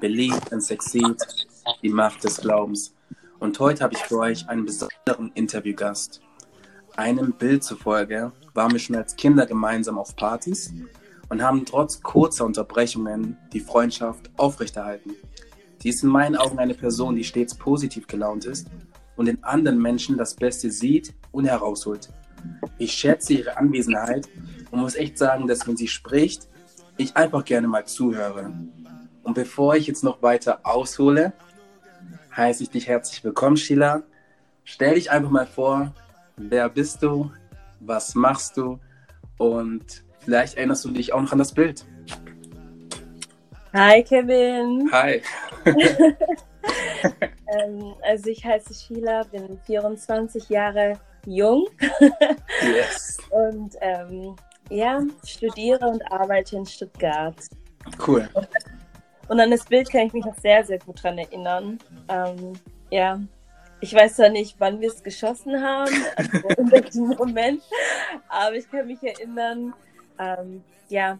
Believe and Succeed, die Macht des Glaubens. Und heute habe ich für euch einen besonderen Interviewgast. Einem Bild zufolge waren wir schon als Kinder gemeinsam auf Partys und haben trotz kurzer Unterbrechungen die Freundschaft aufrechterhalten. Sie ist in meinen Augen eine Person, die stets positiv gelaunt ist und in anderen Menschen das Beste sieht und herausholt. Ich schätze ihre Anwesenheit und muss echt sagen, dass wenn sie spricht, ich einfach gerne mal zuhöre. Und bevor ich jetzt noch weiter aushole, heiße ich dich herzlich willkommen, Sheila. Stell dich einfach mal vor, wer bist du, was machst du und vielleicht erinnerst du dich auch noch an das Bild. Hi Kevin. Hi. ähm, also ich heiße Sheila, bin 24 Jahre jung. yes. Und ähm, ja, studiere und arbeite in Stuttgart. Cool. Und an das Bild kann ich mich noch sehr, sehr gut dran erinnern. Ähm, ja, ich weiß zwar nicht, wann wir es geschossen haben, also in welchem Moment, aber ich kann mich erinnern, ähm, ja,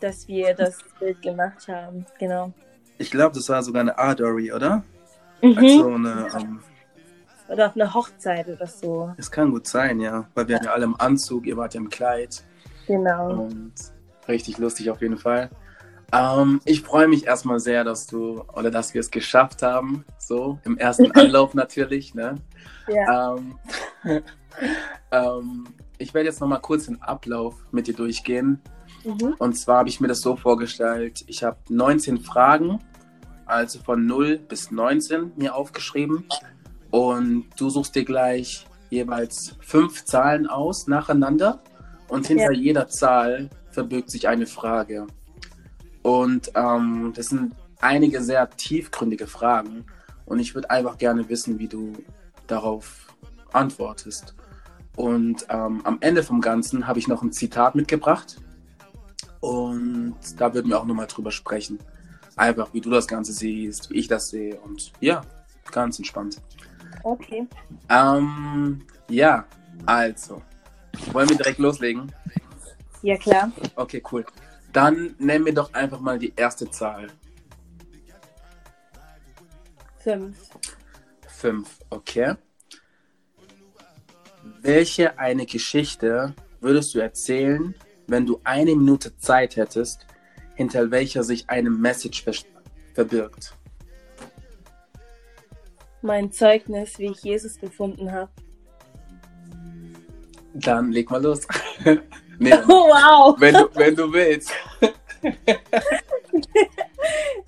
dass wir das Bild gemacht haben. Genau. Ich glaube, das war sogar eine Art-Dory, oder? Mhm. Also eine, ähm, oder auf einer Hochzeit oder so. Es kann gut sein, ja. Weil wir waren ja alle im Anzug, ihr wart ja im Kleid. Genau. Und richtig lustig auf jeden Fall. Ähm, ich freue mich erstmal sehr, dass du oder dass wir es geschafft haben. So, im ersten Anlauf natürlich. Ne? Ja. Ähm, ähm, ich werde jetzt nochmal kurz den Ablauf mit dir durchgehen. Mhm. Und zwar habe ich mir das so vorgestellt, ich habe 19 Fragen, also von 0 bis 19 mir aufgeschrieben. Und du suchst dir gleich jeweils fünf Zahlen aus nacheinander. Und hinter Ja. jeder Zahl verbirgt sich eine Frage. Und ähm, das sind einige sehr tiefgründige Fragen. Und ich würde einfach gerne wissen, wie du darauf antwortest. Und ähm, am Ende vom Ganzen habe ich noch ein Zitat mitgebracht. Und da würden wir auch nochmal drüber sprechen. Einfach, wie du das Ganze siehst, wie ich das sehe. Und ja, ganz entspannt. Okay. Ähm, ja, also. Wollen wir direkt loslegen? Ja, klar. Okay, cool. Dann nennen wir doch einfach mal die erste Zahl. Fünf. Fünf, okay. Welche eine Geschichte würdest du erzählen, wenn du eine Minute Zeit hättest, hinter welcher sich eine Message ver verbirgt? Mein Zeugnis, wie ich Jesus gefunden habe. Dann leg mal los. nee, Oh, wow. wenn, du, wenn du willst.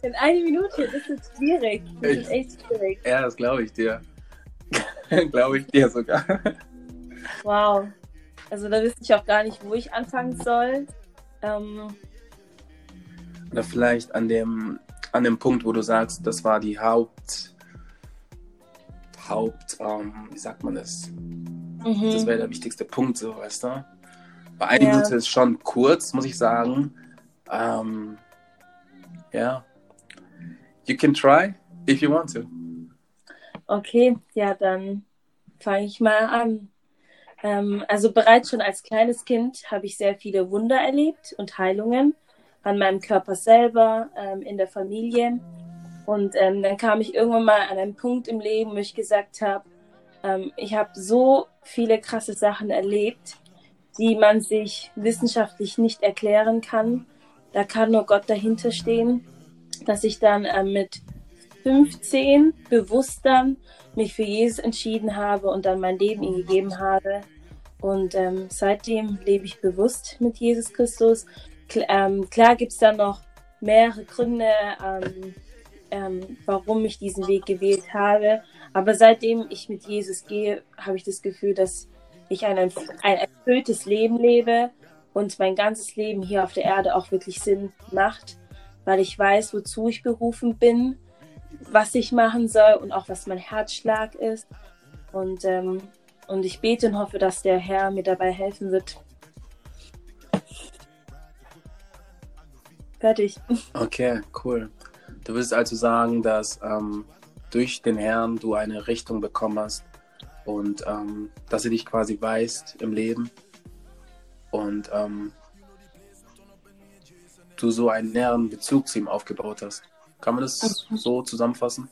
In einer Minute, das ist schwierig. Das ist echt schwierig. Ja, das glaube ich dir. glaube ich dir sogar. Wow. Also da wüsste ich auch gar nicht, wo ich anfangen soll. Ähm, Oder vielleicht an dem, an dem Punkt, wo du sagst, das war die Haupt, Haupt, ähm, wie sagt man das? mhm. Das wäre der wichtigste Punkt, so, weißt du? Bei einer Ja. Minute ist schon kurz, muss ich sagen. Ähm, ja. You can try if you want to. Okay, ja, dann fange ich mal an. Ähm, also bereits schon als kleines Kind habe ich sehr viele Wunder erlebt und Heilungen an meinem Körper selber, ähm, in der Familie. Und ähm, dann kam ich irgendwann mal an einen Punkt im Leben, wo ich gesagt habe, ähm, ich habe so viele krasse Sachen erlebt, die man sich wissenschaftlich nicht erklären kann. Da kann nur Gott dahinter stehen, dass ich dann ähm, mit 15 bewusst dann mich für Jesus entschieden habe und dann mein Leben ihm gegeben habe. Und ähm, seitdem lebe ich bewusst mit Jesus Christus. Kl ähm, klar gibt es dann noch mehrere Gründe, ähm, ähm, warum ich diesen Weg gewählt habe. Aber seitdem ich mit Jesus gehe, habe ich das Gefühl, dass ich ein, ein erfülltes Leben lebe und mein ganzes Leben hier auf der Erde auch wirklich Sinn macht, weil ich weiß, wozu ich berufen bin was ich machen soll und auch was mein Herzschlag ist. Und, ähm, und ich bete und hoffe, dass der Herr mir dabei helfen wird. Fertig. Okay, cool. Du willst also sagen, dass ähm, durch den Herrn du eine Richtung bekommen hast und ähm, dass er dich quasi weist im Leben und ähm, du so einen näheren Bezug zu ihm aufgebaut hast. Kann man das mhm. so zusammenfassen?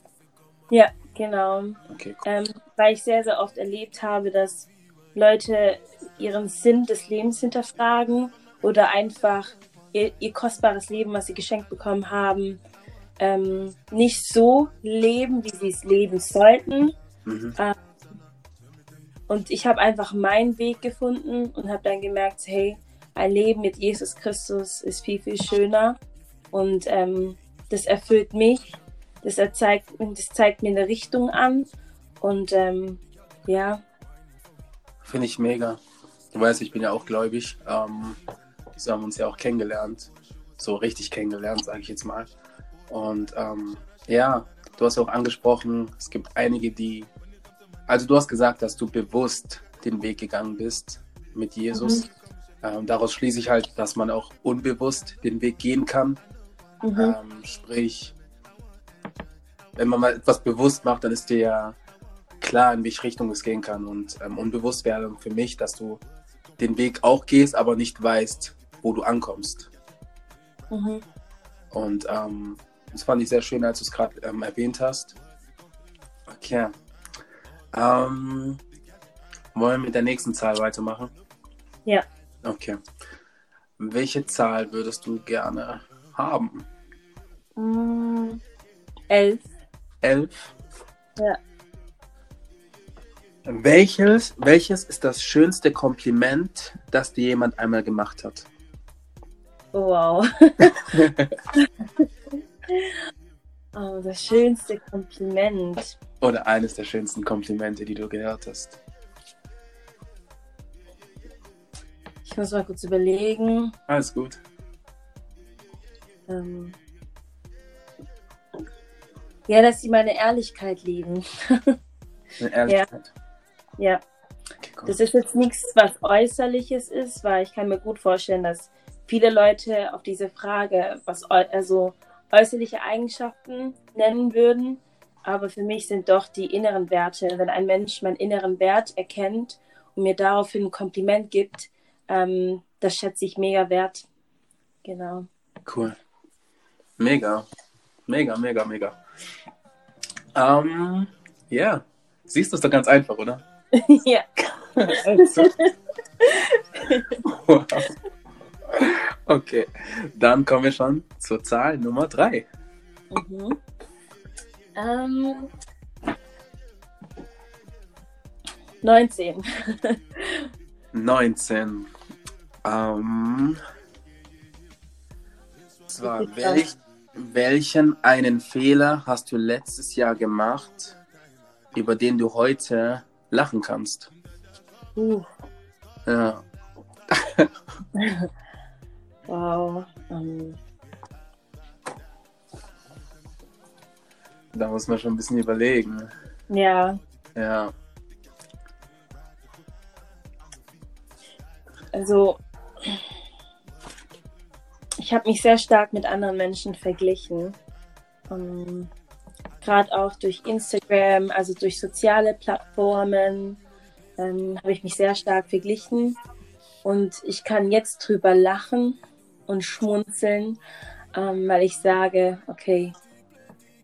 Ja, genau. Okay, cool. ähm, weil ich sehr, sehr oft erlebt habe, dass Leute ihren Sinn des Lebens hinterfragen oder einfach ihr, ihr kostbares Leben, was sie geschenkt bekommen haben, ähm, nicht so leben, wie sie es leben sollten. Mhm. Ähm, und ich habe einfach meinen Weg gefunden und habe dann gemerkt, hey, ein Leben mit Jesus Christus ist viel, viel schöner. Und ähm, das erfüllt mich. Das, erzeigt, das zeigt mir eine Richtung an. Und ähm, ja. Finde ich mega. Du weißt, ich bin ja auch gläubig. Ähm, so haben uns ja auch kennengelernt. So richtig kennengelernt, sage ich jetzt mal. Und ähm, ja, du hast auch angesprochen, es gibt einige, die, also du hast gesagt, dass du bewusst den Weg gegangen bist mit Jesus. Mhm. Ähm, daraus schließe ich halt, dass man auch unbewusst den Weg gehen kann. Mhm. Ähm, sprich, wenn man mal etwas bewusst macht, dann ist dir ja klar, in welche Richtung es gehen kann. Und ähm, unbewusst wäre für mich, dass du den Weg auch gehst, aber nicht weißt, wo du ankommst. Mhm. Und ähm, das fand ich sehr schön, als du es gerade ähm, erwähnt hast. Okay. Ähm, wollen wir mit der nächsten Zahl weitermachen? Ja. Okay. Welche Zahl würdest du gerne haben? Mm, elf. Elf? Ja. Welches, welches ist das schönste Kompliment, das dir jemand einmal gemacht hat? Wow. oh, das schönste Kompliment. Oder eines der schönsten Komplimente, die du gehört hast. Ich muss mal kurz überlegen. Alles gut. Ähm ja, dass sie meine Ehrlichkeit lieben. Eine Ehrlichkeit? Ja. ja. Okay, das ist jetzt nichts, was Äußerliches ist, weil ich kann mir gut vorstellen, dass viele Leute auf diese Frage, was also äußerliche Eigenschaften nennen würden. Aber für mich sind doch die inneren Werte, wenn ein Mensch meinen inneren Wert erkennt und mir daraufhin ein Kompliment gibt, ähm, das schätze ich mega wert. Genau. Cool. Mega. Mega, mega, mega. Ähm, ja. Yeah. Siehst du es doch ganz einfach, oder? ja. wow. Okay, dann kommen wir schon zur Zahl Nummer 3. Mhm. Ähm, 19. 19. Ähm, zwar, welch, welchen einen Fehler hast du letztes Jahr gemacht, über den du heute lachen kannst? Uh. Ja. Wow. Ähm. Da muss man schon ein bisschen überlegen. Ja. Ja. Also, ich habe mich sehr stark mit anderen Menschen verglichen. Ähm, Gerade auch durch Instagram, also durch soziale Plattformen, ähm, habe ich mich sehr stark verglichen. Und ich kann jetzt drüber lachen, und schmunzeln, ähm, weil ich sage, okay,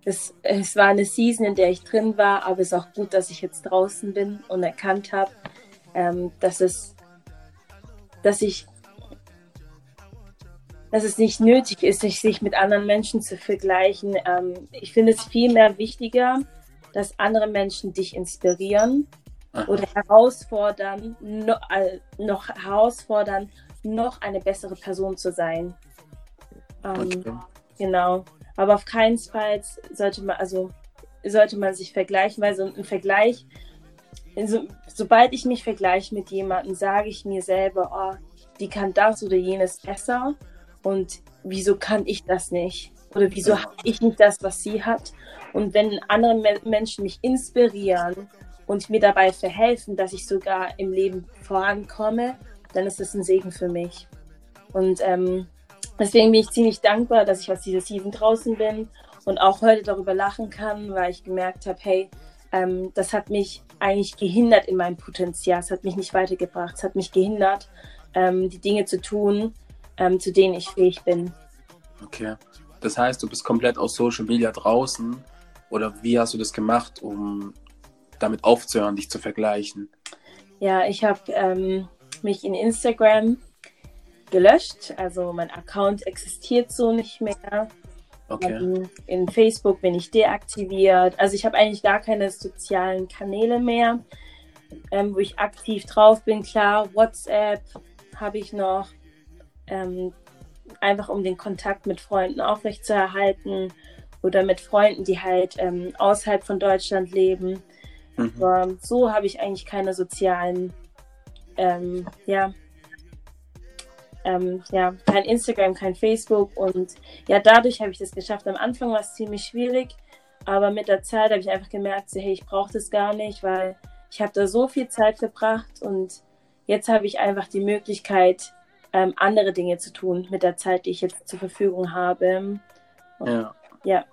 es, es war eine Season, in der ich drin war, aber es ist auch gut, dass ich jetzt draußen bin und erkannt habe, ähm, dass es, dass ich, dass es nicht nötig ist, sich mit anderen Menschen zu vergleichen. Ähm, ich finde es viel mehr wichtiger, dass andere Menschen dich inspirieren Aha. oder herausfordern, noch, äh, noch herausfordern noch eine bessere Person zu sein. Ähm. Genau. Aber auf keinen Fall sollte man, also sollte man sich vergleichen, weil so ein Vergleich, so, sobald ich mich vergleiche mit jemandem, sage ich mir selber, oh, die kann das oder jenes besser und wieso kann ich das nicht? Oder wieso ja. habe ich nicht das, was sie hat? Und wenn andere Me Menschen mich inspirieren und mir dabei verhelfen, dass ich sogar im Leben vorankomme, dann ist es ein Segen für mich. Und ähm, deswegen bin ich ziemlich dankbar, dass ich aus dieser Season draußen bin und auch heute darüber lachen kann, weil ich gemerkt habe, hey, ähm, das hat mich eigentlich gehindert in meinem Potenzial. Es hat mich nicht weitergebracht. Es hat mich gehindert, ähm, die Dinge zu tun, ähm, zu denen ich fähig bin. Okay. Das heißt, du bist komplett aus Social Media draußen. Oder wie hast du das gemacht, um damit aufzuhören, dich zu vergleichen? Ja, ich habe ähm, mich in Instagram gelöscht. Also mein Account existiert so nicht mehr. Okay. Ähm, in Facebook bin ich deaktiviert. Also ich habe eigentlich gar keine sozialen Kanäle mehr, ähm, wo ich aktiv drauf bin. Klar, WhatsApp habe ich noch, ähm, einfach um den Kontakt mit Freunden aufrechtzuerhalten oder mit Freunden, die halt ähm, außerhalb von Deutschland leben. Mhm. Aber so habe ich eigentlich keine sozialen, ähm, ja, ähm, ja, kein Instagram, kein Facebook und ja, dadurch habe ich das geschafft. Am Anfang war es ziemlich schwierig, aber mit der Zeit habe ich einfach gemerkt, so, hey, ich brauche das gar nicht, weil ich habe da so viel Zeit verbracht und jetzt habe ich einfach die Möglichkeit, ähm, andere Dinge zu tun mit der Zeit, die ich jetzt zur Verfügung habe. Ja. Ja.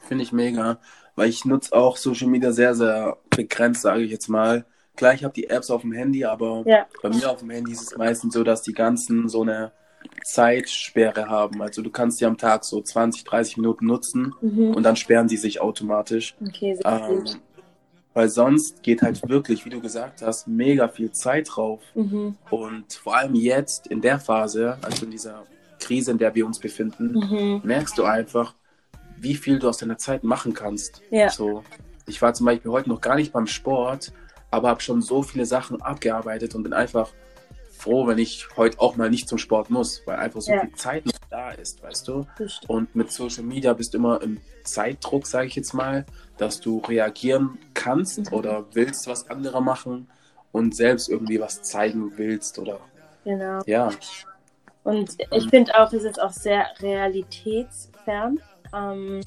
Finde ich mega, weil ich nutze auch Social Media sehr, sehr begrenzt, sage ich jetzt mal. Klar, ich habe die Apps auf dem Handy, aber Ja. bei mir auf dem Handy ist es meistens so, dass die ganzen so eine Zeitsperre haben. Also du kannst die am Tag so 20, 30 Minuten nutzen Mhm. und dann sperren die sich automatisch. Okay, sehr Ähm, gut. weil sonst geht halt wirklich, wie du gesagt hast, mega viel Zeit drauf. Mhm. Und vor allem jetzt in der Phase, also in dieser Krise, in der wir uns befinden, Mhm. merkst du einfach, wie viel du aus deiner Zeit machen kannst. Ja. So, ich war zum Beispiel heute noch gar nicht beim Sport, aber habe schon so viele Sachen abgearbeitet und bin einfach froh, wenn ich heute auch mal nicht zum Sport muss, weil einfach so Ja. viel Zeit noch da ist, weißt du? Und mit Social Media bist du immer im Zeitdruck, sage ich jetzt mal, dass du reagieren kannst Mhm. oder willst, was andere machen und selbst irgendwie was zeigen willst oder Genau. ja. Und ich finde auch, es ist auch sehr realitätsfern. Ähm,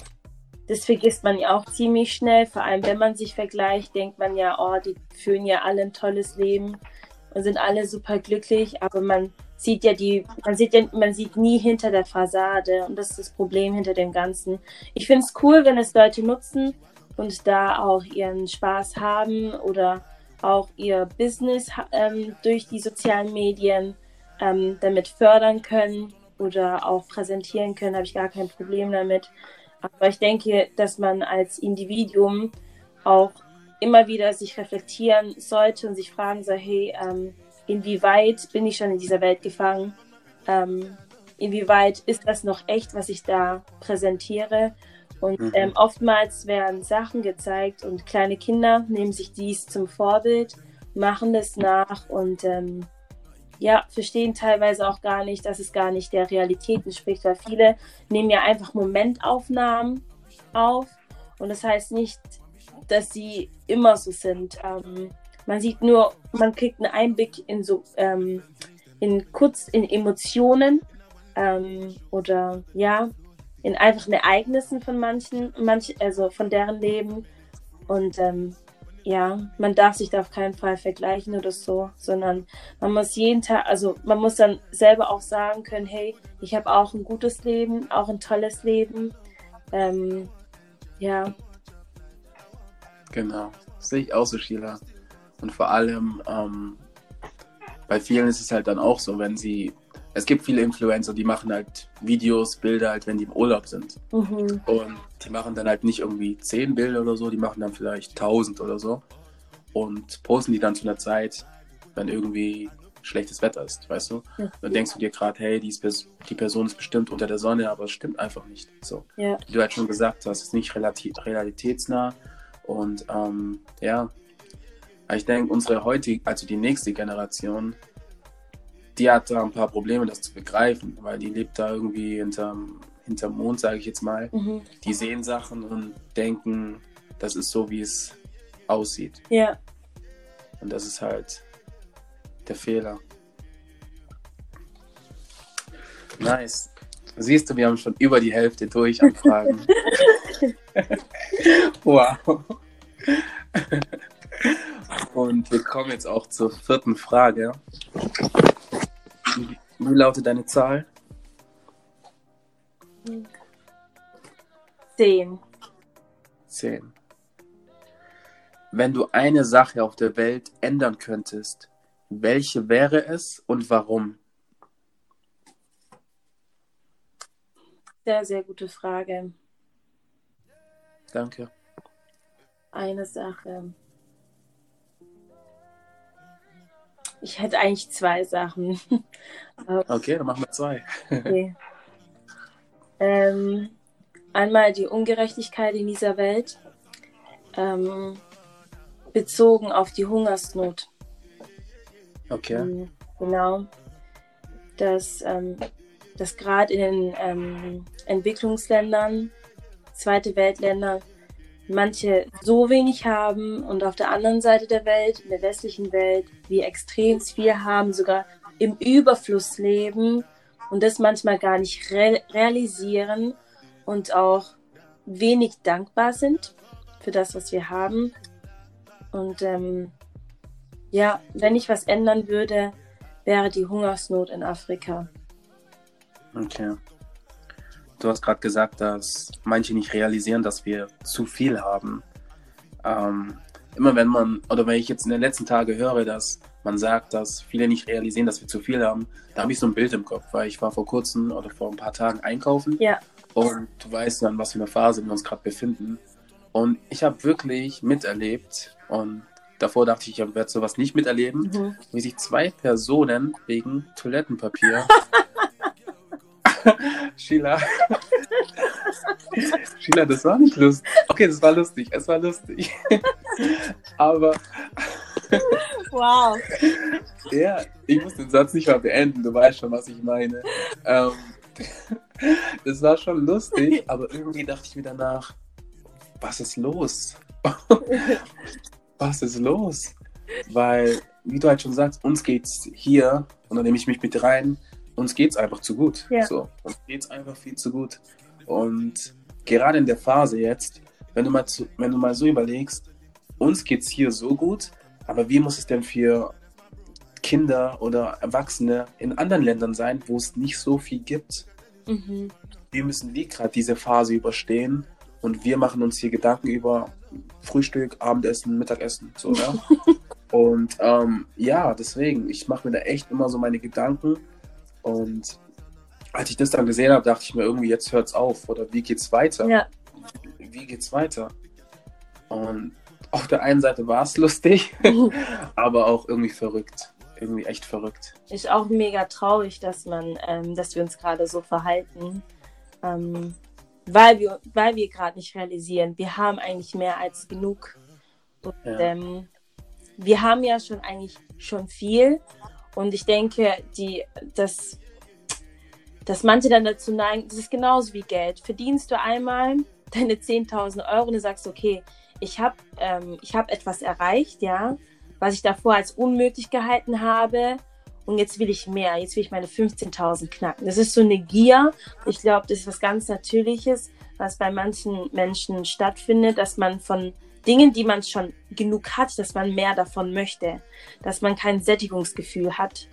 das vergisst man ja auch ziemlich schnell. Vor allem, wenn man sich vergleicht, denkt man ja, oh, die führen ja alle ein tolles Leben und sind alle super glücklich. Aber man sieht ja die, man sieht ja, man sieht nie hinter der Fassade. Und das ist das Problem hinter dem Ganzen. Ich finde es cool, wenn es Leute nutzen und da auch ihren Spaß haben oder auch ihr Business ähm, durch die sozialen Medien ähm, damit fördern können oder auch präsentieren können, habe ich gar kein Problem damit. Aber ich denke, dass man als Individuum auch immer wieder sich reflektieren sollte und sich fragen soll, hey, ähm, inwieweit bin ich schon in dieser Welt gefangen? Ähm, inwieweit ist das noch echt, was ich da präsentiere? Und Mhm. ähm, oftmals werden Sachen gezeigt und kleine Kinder nehmen sich dies zum Vorbild, machen das nach und ähm, ja, verstehen teilweise auch gar nicht, dass es gar nicht der Realität entspricht, weil viele nehmen ja einfach Momentaufnahmen auf und das heißt nicht, dass sie immer so sind. Ähm, man sieht nur, man kriegt einen Einblick in so, ähm, in kurz, in Emotionen ähm, oder ja, in einfachen Ereignissen von manchen, manch, also von deren Leben und ähm, ja, man darf sich da auf keinen Fall vergleichen oder so, sondern man muss jeden Tag, also man muss dann selber auch sagen können, hey, ich habe auch ein gutes Leben, auch ein tolles Leben. Ähm, ja, Genau, sehe ich auch so, Sheila. Und vor allem, ähm, bei vielen ist es halt dann auch so, wenn sie, es gibt viele Influencer, die machen halt Videos, Bilder halt, wenn die im Urlaub sind. mhm. Und die machen dann halt nicht irgendwie zehn Bilder oder so, die machen dann vielleicht tausend oder so. Und posten die dann zu einer Zeit, wenn irgendwie schlechtes Wetter ist, weißt du? Ja. Dann denkst du dir gerade, hey, die, ist, die Person ist bestimmt unter der Sonne, aber es stimmt einfach nicht. So. ja, Wie du halt schon gesagt hast, ist nicht relati realitätsnah. Und ähm, ja, ich denke, unsere heutige, also die nächste Generation, die hat da ein paar Probleme, das zu begreifen, weil die lebt da irgendwie hinterm, hinterm Mond, sage ich jetzt mal. mhm. Die sehen Sachen und denken, das ist so, wie es aussieht. ja, Und das ist halt der Fehler. Nice. Siehst du, wir haben schon über die Hälfte durch an Fragen. wow. Und wir kommen jetzt auch zur vierten Frage. Wie lautet deine Zahl? zehn. Zehn. Wenn du eine Sache auf der Welt ändern könntest, welche wäre es und warum? sehr, sehr gute Frage. Danke. Eine Sache. Ich hätte eigentlich zwei Sachen. okay, dann machen wir zwei. okay. ähm, einmal die Ungerechtigkeit in dieser Welt, ähm, bezogen auf die Hungersnot. Okay. Ähm, genau. Dass, ähm, dass gerade in den ähm, Entwicklungsländern, zweite Weltländer, manche so wenig haben und auf der anderen Seite der Welt, in der westlichen Welt, wir extrem viel haben, sogar im Überfluss leben und das manchmal gar nicht re realisieren und auch wenig dankbar sind für das, was wir haben. Und ähm, ja, wenn ich was ändern würde, wäre die Hungersnot in Afrika. Okay. Du hast gerade gesagt, dass manche nicht realisieren, dass wir zu viel haben. Ähm, immer wenn man, oder wenn ich jetzt in den letzten Tagen höre, dass man sagt, dass viele nicht realisieren, dass wir zu viel haben, da habe ich so ein Bild im Kopf, weil ich war vor kurzem oder vor ein paar Tagen einkaufen. Ja. Und du weißt dann, was für eine Phase wir uns gerade befinden. Und ich habe wirklich miterlebt und davor dachte ich, ich werde sowas nicht miterleben, mhm. wie sich zwei Personen wegen Toilettenpapier Sheila. Sheila, das war nicht lustig. Okay, das war lustig. Es war lustig. Aber. Wow. Ja, ich muss den Satz nicht mal beenden. Du weißt schon, was ich meine. Ähm, das war schon lustig, aber irgendwie dachte ich mir danach, was ist los? was ist los? Weil, wie du halt schon sagst, uns geht's hier, und da nehme ich mich mit rein, uns geht es einfach zu gut. Ja. So, uns geht es einfach viel zu gut. Und gerade in der Phase jetzt, wenn du mal, zu, wenn du mal so überlegst, uns geht es hier so gut, aber wie muss es denn für Kinder oder Erwachsene in anderen Ländern sein, wo es nicht so viel gibt? Mhm. Wie müssen die gerade diese Phase überstehen? Und wir machen uns hier Gedanken über Frühstück, Abendessen, Mittagessen. So, ja? und ähm, ja, deswegen, ich mache mir da echt immer so meine Gedanken und als ich das dann gesehen habe, dachte ich mir irgendwie, jetzt hört es auf. Oder wie geht's weiter? Ja. Wie geht's weiter? Und auf der einen Seite war es lustig, aber auch irgendwie verrückt. Irgendwie echt verrückt. Ist auch mega traurig, dass man, ähm, dass wir uns gerade so verhalten. Ähm, weil wir, weil wir gerade nicht realisieren, wir haben eigentlich mehr als genug. Und, ja. ähm, wir haben ja schon eigentlich schon viel und ich denke, die, dass, dass manche dann dazu neigen, das ist genauso wie Geld. Verdienst du einmal deine 10.000 Euro und du sagst, okay, ich habe ähm, hab etwas erreicht, ja, was ich davor als unmöglich gehalten habe. Und jetzt will ich mehr, jetzt will ich meine 15.000 knacken. Das ist so eine Gier. Ich glaube, das ist was ganz Natürliches, was bei manchen Menschen stattfindet, dass man von Dingen, die man schon genug hat, dass man mehr davon möchte, dass man kein Sättigungsgefühl hat.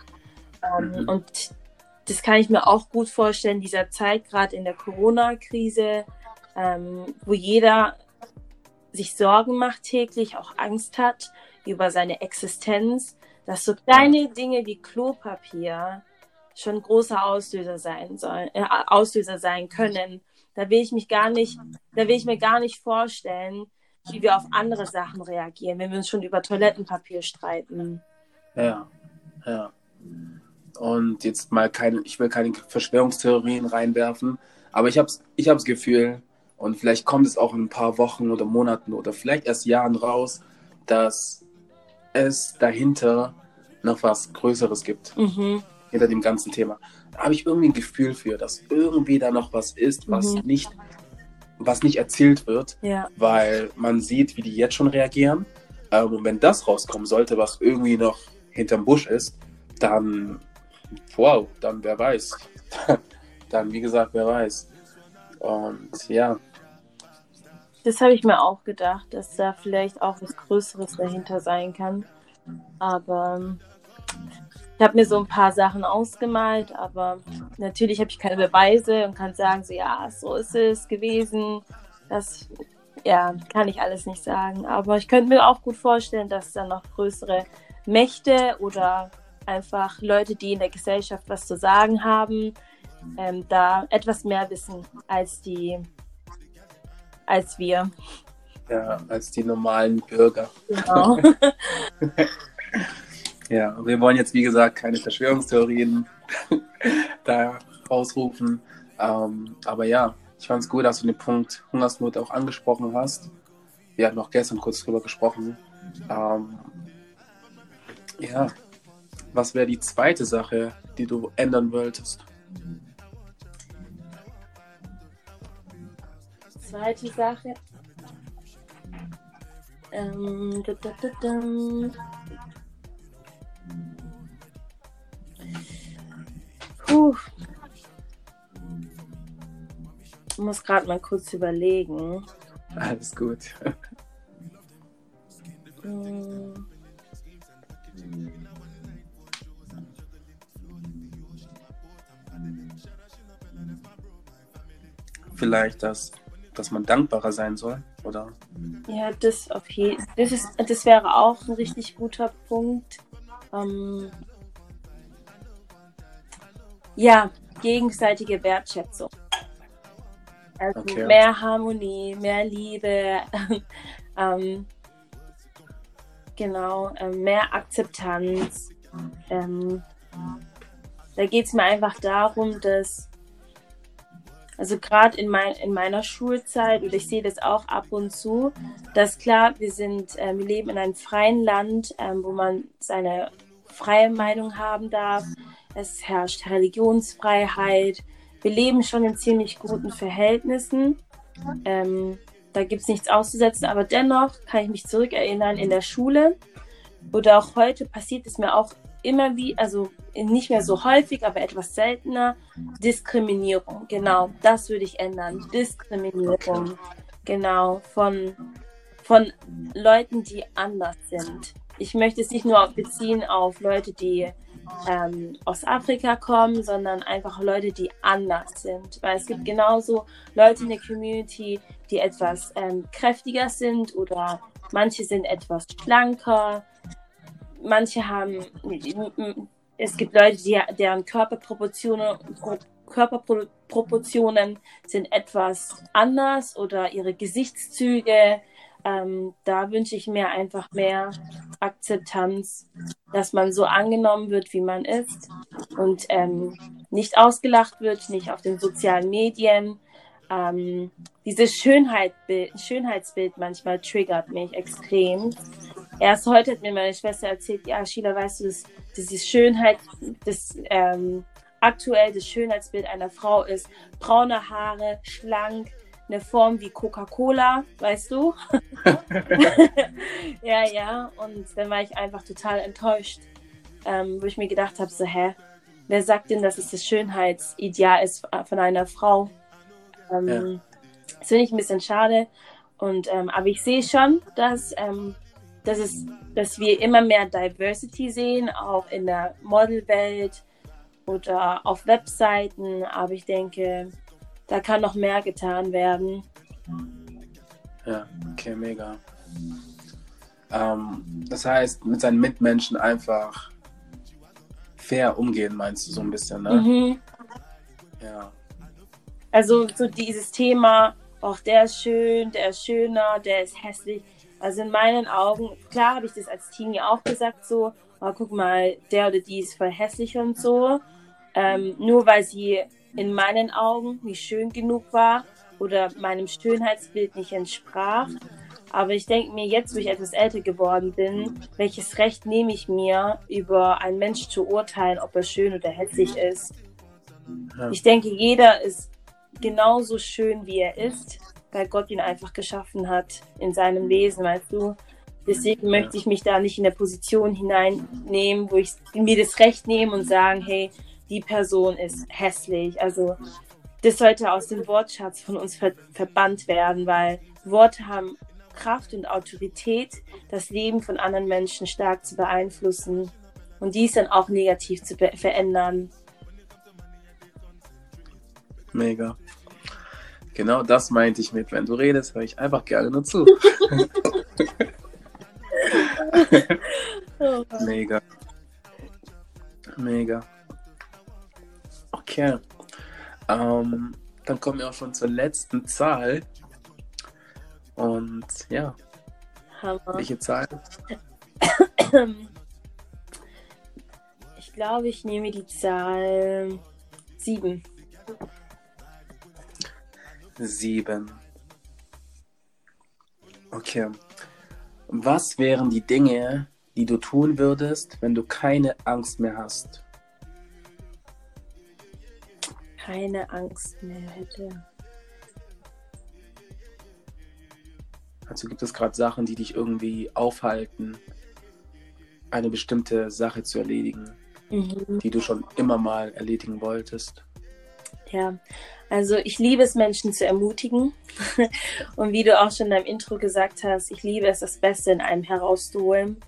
Ähm, mhm. Und das kann ich mir auch gut vorstellen, dieser Zeit, gerade in der Corona-Krise, ähm, wo jeder sich Sorgen macht täglich, auch Angst hat über seine Existenz, dass so kleine Dinge wie Klopapier schon großer Auslöser sein sollen, äh, Auslöser sein können. Da will ich mich gar nicht, da will ich mir gar nicht vorstellen, wie wir auf andere Sachen reagieren, wenn wir uns schon über Toilettenpapier streiten. Ja, ja. Und jetzt mal keine, ich will keine Verschwörungstheorien reinwerfen, aber ich habe ich hab das Gefühl, und vielleicht kommt es auch in ein paar Wochen oder Monaten oder vielleicht erst Jahren raus, dass es dahinter noch was Größeres gibt. Mhm. Hinter dem ganzen Thema. Da habe ich irgendwie ein Gefühl für, dass irgendwie da noch was ist, was mhm. nicht was nicht erzählt wird, ja. weil man sieht, wie die jetzt schon reagieren. Ähm, und wenn das rauskommen sollte, was irgendwie noch hinterm Busch ist, dann, wow, dann wer weiß. dann, wie gesagt, wer weiß. Und ja. Das habe ich mir auch gedacht, dass da vielleicht auch was Größeres dahinter sein kann. Aber ähm, ich habe mir so ein paar Sachen ausgemalt, aber natürlich habe ich keine Beweise und kann sagen, so ja, so ist es gewesen. Das ja, kann ich alles nicht sagen. Aber ich könnte mir auch gut vorstellen, dass da noch größere Mächte oder einfach Leute, die in der Gesellschaft was zu sagen haben, ähm, da etwas mehr wissen als die, als wir. Ja, als die normalen Bürger. Genau. ja, wir wollen jetzt, wie gesagt, keine Verschwörungstheorien da rausrufen. Ähm, aber ja, ich fand es gut, dass du den Punkt Hungersnot auch angesprochen hast. Wir hatten auch gestern kurz drüber gesprochen. Ähm, ja, was wäre die zweite Sache, die du ändern wolltest? Zweite Sache. Ähm, da, da, da, Ich muss gerade mal kurz überlegen. Alles gut. Hm. Vielleicht, dass, dass man dankbarer sein soll, oder? Ja, das auf jeden das ist Das wäre auch ein richtig guter Punkt. Ähm, ja, gegenseitige Wertschätzung. Also Okay. mehr Harmonie, mehr Liebe, ähm, genau, ähm, mehr Akzeptanz. Ähm, da geht es mir einfach darum, dass, also gerade in, mein, in meiner Schulzeit, und ich sehe das auch ab und zu, dass klar, wir sind, ähm, wir leben in einem freien Land, ähm, wo man seine freie Meinung haben darf. Es herrscht Religionsfreiheit. Wir leben schon in ziemlich guten Verhältnissen. Ähm, da gibt es nichts auszusetzen, aber dennoch kann ich mich zurückerinnern in der Schule oder auch heute passiert es mir auch immer wie, also nicht mehr so häufig, aber etwas seltener, Diskriminierung. Genau, das würde ich ändern. Diskriminierung. Genau, von, von Leuten, die anders sind. Ich möchte es nicht nur beziehen auf Leute, die ähm, aus Afrika kommen, sondern einfach Leute, die anders sind. Weil es gibt genauso Leute in der Community, die etwas ähm, kräftiger sind oder manche sind etwas schlanker. Manche haben, es gibt Leute, die, deren Körperproportionen, Körperproportionen sind etwas anders oder ihre Gesichtszüge. Ähm, da wünsche ich mir einfach mehr Akzeptanz, dass man so angenommen wird, wie man ist und ähm, nicht ausgelacht wird, nicht auf den sozialen Medien. Ähm, dieses Schönheitsbild, Schönheitsbild manchmal triggert mich extrem. Erst heute hat mir meine Schwester erzählt, ja, Sheila, weißt du, das, dieses Schönheit, das ähm, aktuell das Schönheitsbild einer Frau ist braune Haare, schlank, eine Form wie Coca-Cola, weißt du? ja, ja. Und dann war ich einfach total enttäuscht, ähm, wo ich mir gedacht habe, so, hä, wer sagt denn, dass es das Schönheitsideal ist von einer Frau? Ähm, Ja. Das finde ich ein bisschen schade. Und, ähm, aber ich sehe schon, dass, ähm, dass, es, dass wir immer mehr Diversity sehen, auch in der Modelwelt oder auf Webseiten. Aber ich denke, da kann noch mehr getan werden. Ja, okay, mega. Ähm, das heißt, mit seinen Mitmenschen einfach fair umgehen, meinst du so ein bisschen, ne? Mhm. Ja. Also so dieses Thema, auch der ist schön, der ist schöner, der ist hässlich. Also in meinen Augen, klar habe ich das als Teenie auch gesagt, so, oh, guck mal, der oder die ist voll hässlich und so. Ähm, nur weil sie in meinen Augen nicht schön genug war oder meinem Schönheitsbild nicht entsprach. Aber ich denke mir jetzt, wo ich etwas älter geworden bin, welches Recht nehme ich mir, über einen Mensch zu urteilen, ob er schön oder hässlich ist? Ich denke, jeder ist genauso schön, wie er ist, weil Gott ihn einfach geschaffen hat in seinem Wesen, weißt du. Deswegen möchte ich mich da nicht in der Position hineinnehmen, wo ich mir das Recht nehme und sagen, hey, die Person ist hässlich. Also das sollte aus dem Wortschatz von uns ver verbannt werden, weil Worte haben Kraft und Autorität, das Leben von anderen Menschen stark zu beeinflussen und dies dann auch negativ zu verändern. Mega. Genau das meinte ich mit, wenn du redest, höre ich einfach gerne nur zu. Mega. Mega. Okay. Ähm, dann kommen wir auch schon zur letzten Zahl. Und ja, Hammer. welche Zahl? Ich glaube, ich nehme die Zahl 7. Sieben. Okay. Was wären die Dinge, die du tun würdest, wenn du keine Angst mehr hast? Keine Angst mehr hätte. Also gibt es gerade Sachen, die dich irgendwie aufhalten, eine bestimmte Sache zu erledigen, Mhm. die du schon immer mal erledigen wolltest? Ja, also ich liebe es, Menschen zu ermutigen. Und wie du auch schon in deinem Intro gesagt hast, ich liebe es, das Beste in einem herauszuholen,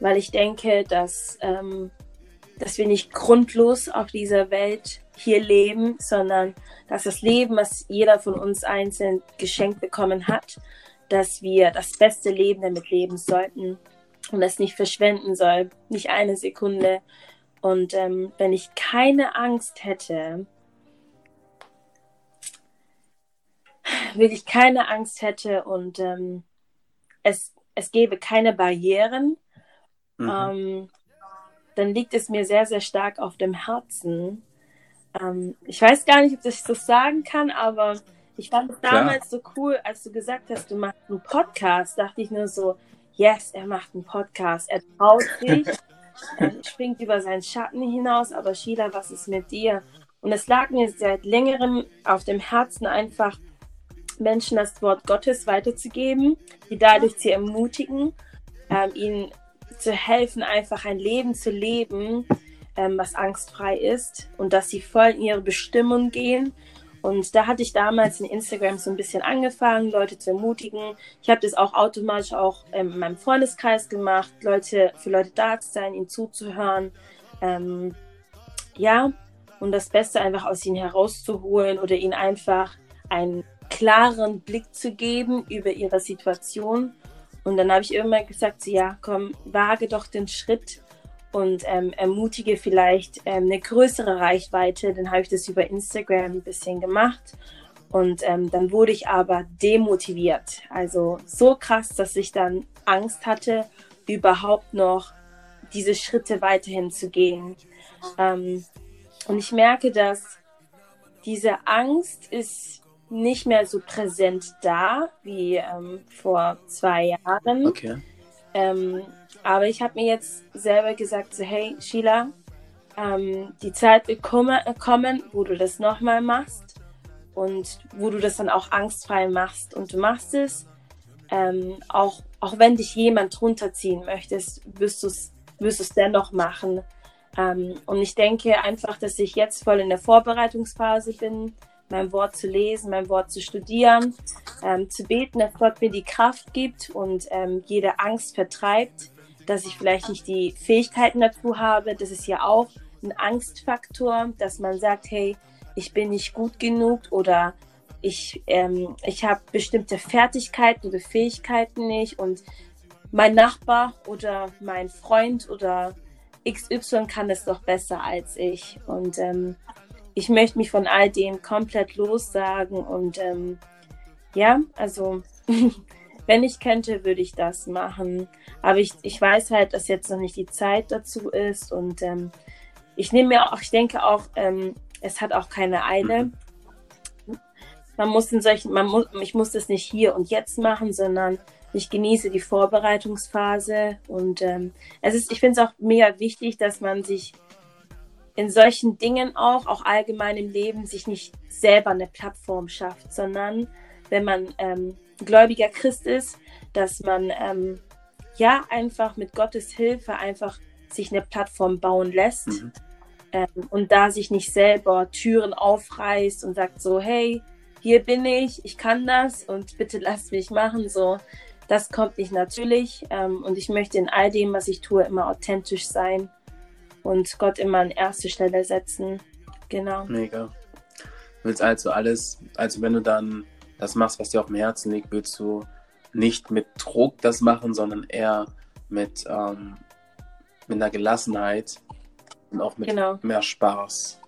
weil ich denke, dass, ähm, dass wir nicht grundlos auf dieser Welt hier leben, sondern dass das Leben, was jeder von uns einzeln geschenkt bekommen hat, dass wir das beste Leben damit leben sollten und es nicht verschwenden soll, nicht eine Sekunde. Und ähm, wenn ich keine Angst hätte, wirklich keine Angst hätte und ähm, es, es gäbe keine Barrieren, Mhm. ähm, dann liegt es mir sehr, sehr stark auf dem Herzen. Ähm, ich weiß gar nicht, ob ich das sagen kann, aber ich fand es Klar. damals so cool, als du gesagt hast, du machst einen Podcast, dachte ich nur so, yes, er macht einen Podcast, er traut sich, er springt über seinen Schatten hinaus, aber Sheila, was ist mit dir? Und es lag mir seit längerem auf dem Herzen einfach, Menschen das Wort Gottes weiterzugeben, die dadurch zu ermutigen, ähm, ihnen zu helfen, einfach ein Leben zu leben, ähm, was angstfrei ist und dass sie voll in ihre Bestimmung gehen. Und da hatte ich damals in Instagram so ein bisschen angefangen, Leute zu ermutigen. Ich habe das auch automatisch auch ähm, in meinem Freundeskreis gemacht, Leute für Leute da zu sein, ihnen zuzuhören. Ähm, ja, und das Beste einfach aus ihnen herauszuholen oder ihnen einfach einen klaren Blick zu geben über ihre Situation. Und dann habe ich irgendwann gesagt, ja, komm, wage doch den Schritt und ähm, ermutige vielleicht ähm, eine größere Reichweite. Dann habe ich das über Instagram ein bisschen gemacht. Und ähm, dann wurde ich aber demotiviert. Also so krass, dass ich dann Angst hatte, überhaupt noch diese Schritte weiterhin zu gehen. Ähm, und ich merke, dass diese Angst ist nicht mehr so präsent da wie ähm, vor zwei Jahren. Okay. Ähm, aber ich habe mir jetzt selber gesagt, so hey Sheila, ähm, die Zeit wird komme- kommen, wo du das nochmal machst und wo du das dann auch angstfrei machst. Und du machst es, ähm, auch, auch wenn dich jemand runterziehen möchtest, wirst du es wirst dennoch machen. Ähm, und ich denke einfach, dass ich jetzt voll in der Vorbereitungsphase bin, mein Wort zu lesen, mein Wort zu studieren, ähm, zu beten, dass Gott mir die Kraft gibt und ähm, jede Angst vertreibt, dass ich vielleicht nicht die Fähigkeiten dazu habe. Das ist ja auch ein Angstfaktor, dass man sagt, hey, ich bin nicht gut genug oder ich, ähm, ich habe bestimmte Fertigkeiten oder Fähigkeiten nicht und mein Nachbar oder mein Freund oder XY kann es doch besser als ich. Und ähm, ich möchte mich von all dem komplett lossagen und ähm, ja, also wenn ich könnte, würde ich das machen. Aber ich, ich weiß halt, dass jetzt noch nicht die Zeit dazu ist und ähm, ich nehme mir auch, ich denke auch, ähm, es hat auch keine Eile. Man muss in solchen, man muss, ich muss das nicht hier und jetzt machen, sondern ich genieße die Vorbereitungsphase und ähm, es ist, ich finde es auch mega wichtig, dass man sich in solchen Dingen auch, auch allgemein im Leben, sich nicht selber eine Plattform schafft, sondern wenn man ähm, gläubiger Christ ist, dass man ähm, ja einfach mit Gottes Hilfe einfach sich eine Plattform bauen lässt Mhm. ähm, und da sich nicht selber Türen aufreißt und sagt so, hey, hier bin ich, ich kann das und bitte lasst mich machen. So, das kommt nicht natürlich ähm, und ich möchte in all dem, was ich tue, immer authentisch sein und Gott immer an erste Stelle setzen. Genau. Mega. Du willst also alles, also wenn du dann das machst, was dir auf dem Herzen liegt, willst du nicht mit Druck das machen, sondern eher mit, ähm, mit einer Gelassenheit und auch mit Genau. mehr Spaß.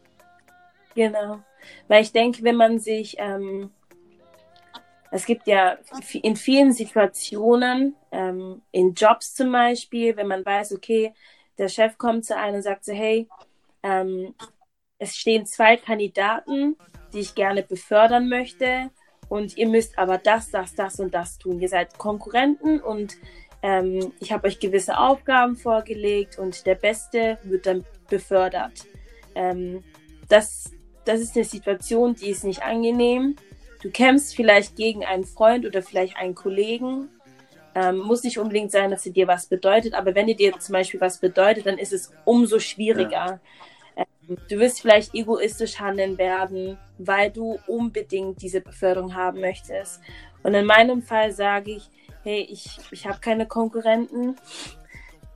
Genau. Weil ich denke, wenn man sich, ähm, es gibt ja in vielen Situationen, ähm, in Jobs zum Beispiel, wenn man weiß, okay, der Chef kommt zu einem und sagt so, hey, ähm, es stehen zwei Kandidaten, die ich gerne befördern möchte und ihr müsst aber das, das, das und das tun. Ihr seid Konkurrenten und ähm, ich habe euch gewisse Aufgaben vorgelegt und der Beste wird dann befördert. Ähm, das, das ist eine Situation, die ist nicht angenehm. Du kämpfst vielleicht gegen einen Freund oder vielleicht einen Kollegen. Ähm, muss nicht unbedingt sein, dass sie dir was bedeutet, aber wenn dir zum Beispiel was bedeutet, dann ist es umso schwieriger. Ja. Ähm, du wirst vielleicht egoistisch handeln werden, weil du unbedingt diese Beförderung haben möchtest. Und in meinem Fall sage ich, hey, ich, ich habe keine Konkurrenten.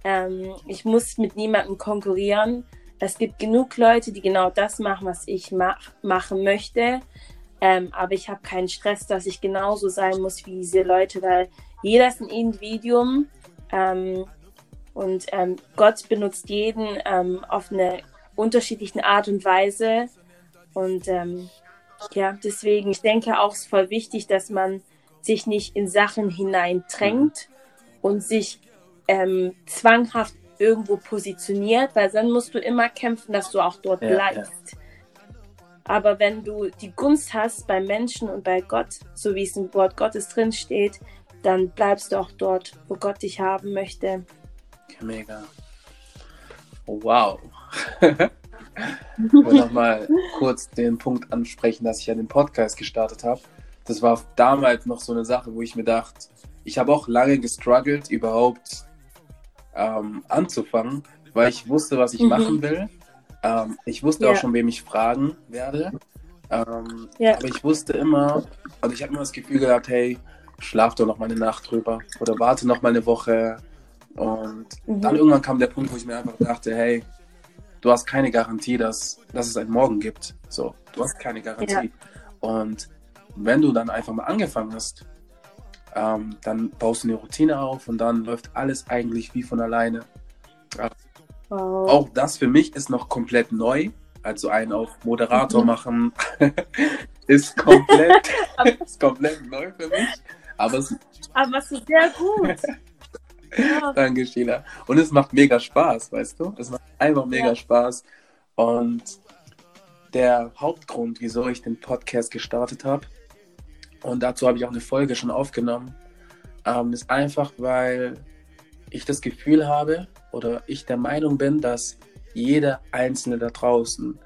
Ähm, ich muss mit niemandem konkurrieren. Es gibt genug Leute, die genau das machen, was ich mach, machen möchte. Ähm, aber ich habe keinen Stress, dass ich genauso sein muss wie diese Leute, weil jeder ist ein Individuum ähm, und ähm, Gott benutzt jeden ähm, auf eine unterschiedliche Art und Weise. Und ähm, ja, deswegen, ich denke auch, es ist voll wichtig, dass man sich nicht in Sachen hineindrängt und sich ähm, zwanghaft irgendwo positioniert, weil dann musst du immer kämpfen, dass du auch dort ja, bleibst. Ja. Aber wenn du die Gunst hast bei Menschen und bei Gott, so wie es im Wort Gottes drin steht, dann bleibst du auch dort, wo Gott dich haben möchte. Mega. Wow. Ich will nochmal kurz den Punkt ansprechen, dass ich ja den Podcast gestartet habe das war damals noch so eine Sache, wo ich mir dachte, ich habe auch lange gestruggelt, überhaupt ähm, anzufangen, weil ich wusste, was ich mhm. machen will. Ähm, ich wusste ja. auch schon, wem ich fragen werde. Ähm, ja. Aber ich wusste immer, also ich habe immer das Gefühl gehabt, hey, schlaf doch noch mal eine Nacht drüber oder warte noch mal eine Woche. Und mhm. dann irgendwann kam der Punkt, wo ich mir einfach dachte, hey, du hast keine Garantie, dass, dass es einen Morgen gibt. So, du hast keine Garantie. Ja. Und wenn du dann einfach mal angefangen hast, ähm, dann baust du eine Routine auf und dann läuft alles eigentlich wie von alleine. Wow. Auch das für mich ist noch komplett neu. Also ein auf Moderator mhm. machen ist komplett, ist komplett neu für mich. Aber es aber es ist sehr gut. ja. Danke, Sheila. Und es macht mega Spaß, weißt du? Es macht einfach mega ja. Spaß. Und der Hauptgrund, wieso ich den Podcast gestartet habe, und dazu habe ich auch eine Folge schon aufgenommen, ähm, ist einfach, weil ich das Gefühl habe oder ich der Meinung bin, dass jeder Einzelne da draußen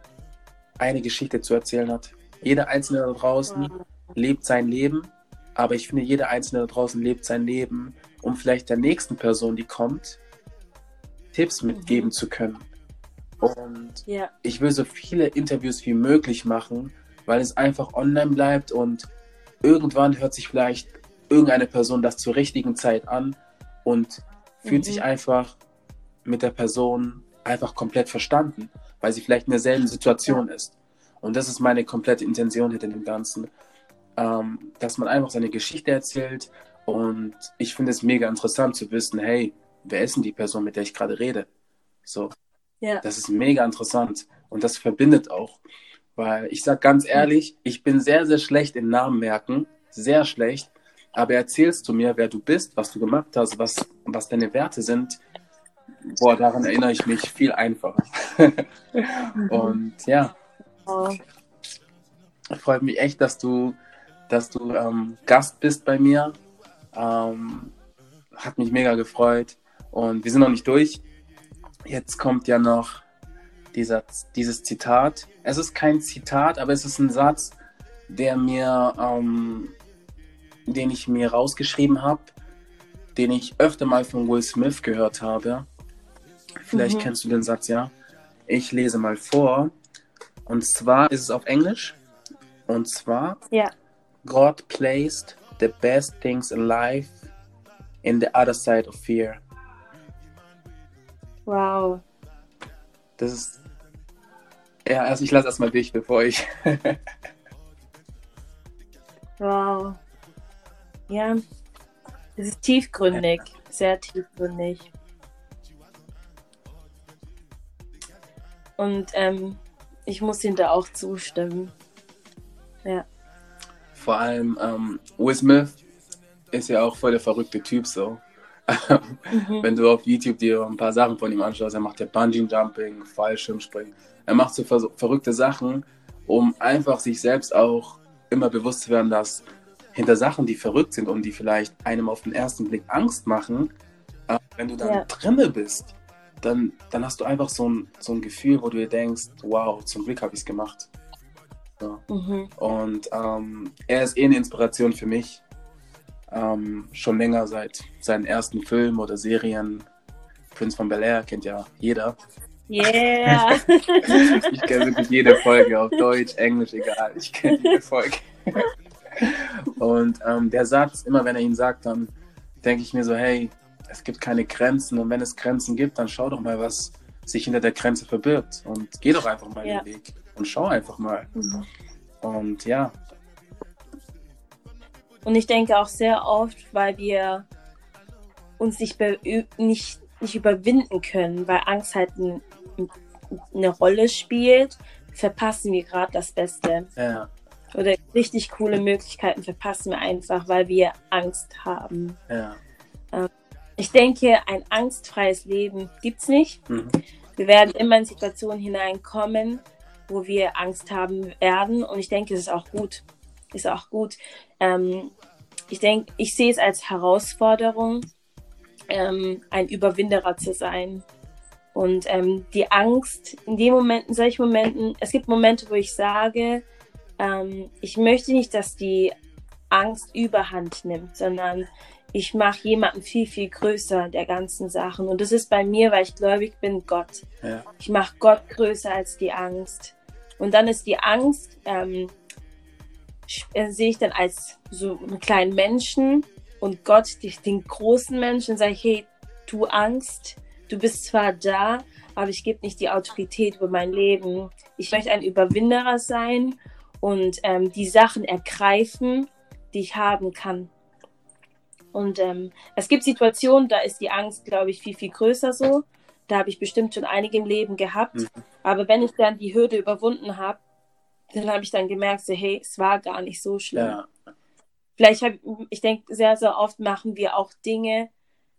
eine Geschichte zu erzählen hat. Jeder Einzelne da draußen lebt sein Leben, aber ich finde, jeder Einzelne da draußen lebt sein Leben, um vielleicht der nächsten Person, die kommt, Tipps mhm. mitgeben zu können. Und ja. ich will so viele Interviews wie möglich machen, weil es einfach online bleibt und irgendwann hört sich vielleicht irgendeine Person das zur richtigen Zeit an und fühlt mhm. sich einfach mit der Person einfach komplett verstanden, weil sie vielleicht in derselben Situation ist. Und das ist meine komplette Intention hinter dem Ganzen, ähm, dass man einfach seine Geschichte erzählt. Und ich finde es mega interessant zu wissen, hey, wer ist denn die Person, mit der ich gerade rede? So, ja. das ist mega interessant und das verbindet auch. Weil ich sag ganz ehrlich, ich bin sehr, sehr schlecht in Namen merken. Sehr schlecht. Aber erzählst du mir, wer du bist, was du gemacht hast, was, was deine Werte sind, boah, daran erinnere ich mich viel einfacher. Und ja. Oh. Freut mich echt, dass du, dass du ähm, Gast bist bei mir. Ähm, hat mich mega gefreut. Und wir sind noch nicht durch. Jetzt kommt ja noch dieser, dieses Zitat. Es ist kein Zitat, aber es ist ein Satz, der mir, ähm, den ich mir rausgeschrieben habe, den ich öfter mal von Will Smith gehört habe. Vielleicht mhm. kennst du den Satz, ja. Ich lese mal vor. Und zwar ist es auf Englisch. Und zwar, ja. God placed the best things in life in the other side of fear. Wow. Das ist ja, also ich lasse erstmal dich, bevor ich. wow. Ja, es ist tiefgründig, sehr tiefgründig. Und ähm, ich muss da auch zustimmen. Ja. Vor allem ähm, Will Smith ist ja auch voll der verrückte Typ so. mhm. Wenn du auf YouTube dir ein paar Sachen von ihm anschaust, er macht ja Bungee Jumping, Fallschirmspringen. Er macht so ver verrückte Sachen, um einfach sich selbst auch immer bewusst zu werden, dass hinter Sachen, die verrückt sind und die vielleicht einem auf den ersten Blick Angst machen, äh, wenn du dann ja. drinne bist, dann, dann hast du einfach so ein, so ein Gefühl, wo du dir denkst, wow, zum Glück habe ich es gemacht. So. Mhm. Und ähm, er ist eh eine Inspiration für mich. Ähm, schon länger seit seinen ersten Filmen oder Serien. Prince von Bel Air kennt ja jeder. Yeah! ich kenne wirklich jede Folge auf Deutsch, Englisch, egal. Ich kenne jede Folge. Und ähm, der Satz, immer wenn er ihn sagt, dann denke ich mir so, hey, es gibt keine Grenzen und wenn es Grenzen gibt, dann schau doch mal, was sich hinter der Grenze verbirgt und geh doch einfach mal ja. den Weg und schau einfach mal. Mhm. Und ja. Und ich denke auch sehr oft, weil wir uns nicht, nicht, nicht überwinden können, weil Angst halt ein, eine Rolle spielt, verpassen wir gerade das Beste. Ja. Oder richtig coole Möglichkeiten verpassen wir einfach, weil wir Angst haben. Ja. Ähm, ich denke, ein angstfreies Leben gibt es nicht. Mhm. Wir werden immer in Situationen hineinkommen, wo wir Angst haben werden. Und ich denke, es ist auch gut. Ist auch gut. Ähm, ich denke, ich sehe es als Herausforderung, ähm, ein Überwinderer zu sein. Und ähm, die Angst in den Momenten, solchen Momenten, es gibt Momente, wo ich sage, ähm, ich möchte nicht, dass die Angst überhand nimmt, sondern ich mache jemanden viel, viel größer der ganzen Sachen. Und das ist bei mir, weil ich gläubig bin, Gott. Ja. Ich mache Gott größer als die Angst. Und dann ist die Angst, ähm, äh, sehe ich dann als so einen kleinen Menschen und Gott, den großen Menschen, sage ich, hey, du Angst, du bist zwar da, aber ich gebe nicht die Autorität über mein Leben. Ich möchte ein Überwinderer sein und ähm, die Sachen ergreifen, die ich haben kann. Und ähm, es gibt Situationen, da ist die Angst, glaube ich, viel, viel größer so. Da habe ich bestimmt schon einige im Leben gehabt. Mhm. Aber wenn ich dann die Hürde überwunden habe, dann habe ich dann gemerkt, so, hey, es war gar nicht so schlimm. Ja. Vielleicht habe ich denke, sehr, sehr oft machen wir auch Dinge,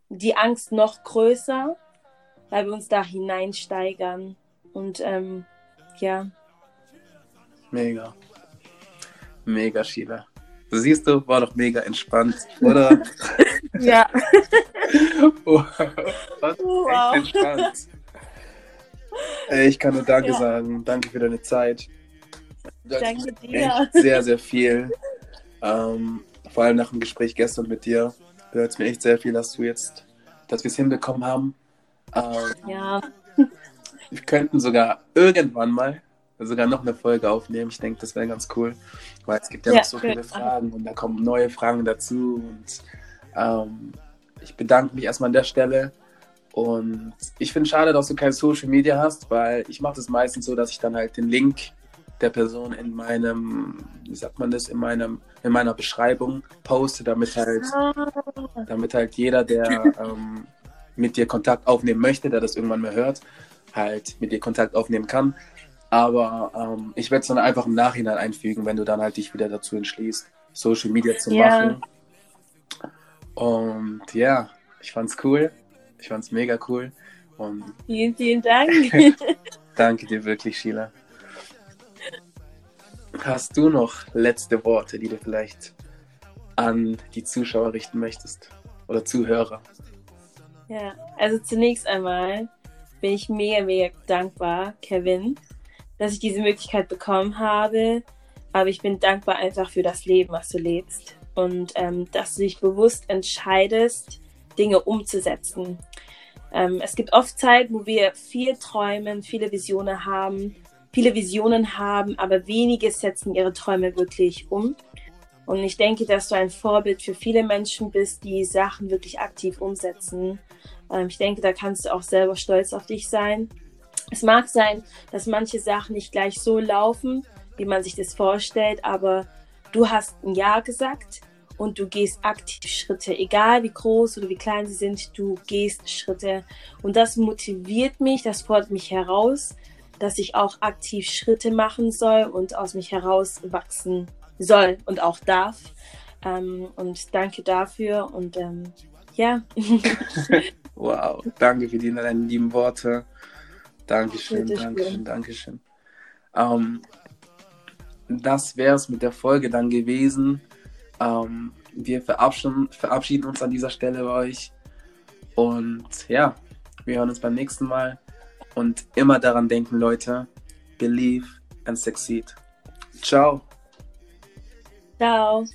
die Angst noch größer, weil wir uns da hineinsteigern. Und ähm, ja. Mega. Mega, Sheila. Du siehst du, war doch mega entspannt, oder? ja. wow. War wow. echt entspannt. Ich kann nur Danke ja. sagen. Danke für deine Zeit. Danke dir. Sehr, sehr viel. Ähm, vor allem nach dem Gespräch gestern mit dir bedeutet es mir echt sehr viel, dass du jetzt, dass wir es hinbekommen haben. Ähm, ja. Wir könnten sogar irgendwann mal sogar noch eine Folge aufnehmen. Ich denke, das wäre ganz cool, weil es gibt ja, ja noch so viele Fragen und da kommen neue Fragen dazu. Und ähm, ich bedanke mich erstmal an der Stelle. Und ich finde es schade, dass du kein Social Media hast, weil ich mache das meistens so, dass ich dann halt den Link der Person in meinem, wie sagt man das, in meinem, in meiner Beschreibung poste, damit halt, ah. damit halt jeder, der ähm, mit dir Kontakt aufnehmen möchte, der das irgendwann mal hört, halt mit dir Kontakt aufnehmen kann. Aber ähm, ich werde es dann einfach im Nachhinein einfügen, wenn du dann halt dich wieder dazu entschließt, Social Media zu ja. machen. Und ja, ich fand's cool. Ich fand's mega cool. Und vielen, vielen Dank. danke dir wirklich, Sheila. Hast du noch letzte Worte, die du vielleicht an die Zuschauer richten möchtest? Oder Zuhörer? Ja, also zunächst einmal bin ich mega, mega dankbar, Kevin, dass ich diese Möglichkeit bekommen habe. Aber ich bin dankbar einfach für das Leben, was du lebst. Und ähm, dass du dich bewusst entscheidest, Dinge umzusetzen. Ähm, es gibt oft Zeit, wo wir viel träumen, viele Visionen haben, viele Visionen haben, aber wenige setzen ihre Träume wirklich um. Und ich denke, dass du ein Vorbild für viele Menschen bist, die Sachen wirklich aktiv umsetzen. Ähm, ich denke, da kannst du auch selber stolz auf dich sein. Es mag sein, dass manche Sachen nicht gleich so laufen, wie man sich das vorstellt, aber du hast ein Ja gesagt und du gehst aktiv Schritte, egal wie groß oder wie klein sie sind, du gehst Schritte. Und das motiviert mich, das fordert mich heraus, dass ich auch aktiv Schritte machen soll und aus mich heraus wachsen soll und auch darf. Ähm, und danke dafür und ähm, ja. wow, danke für die deine lieben Worte. Dankeschön, Bitte Dankeschön, schön. Dankeschön. Ähm, das wäre es mit der Folge dann gewesen. Ähm, wir verabschieden, verabschieden uns an dieser Stelle bei euch. Und ja, wir hören uns beim nächsten Mal. Und immer daran denken, Leute, believe and succeed. Ciao. Ciao.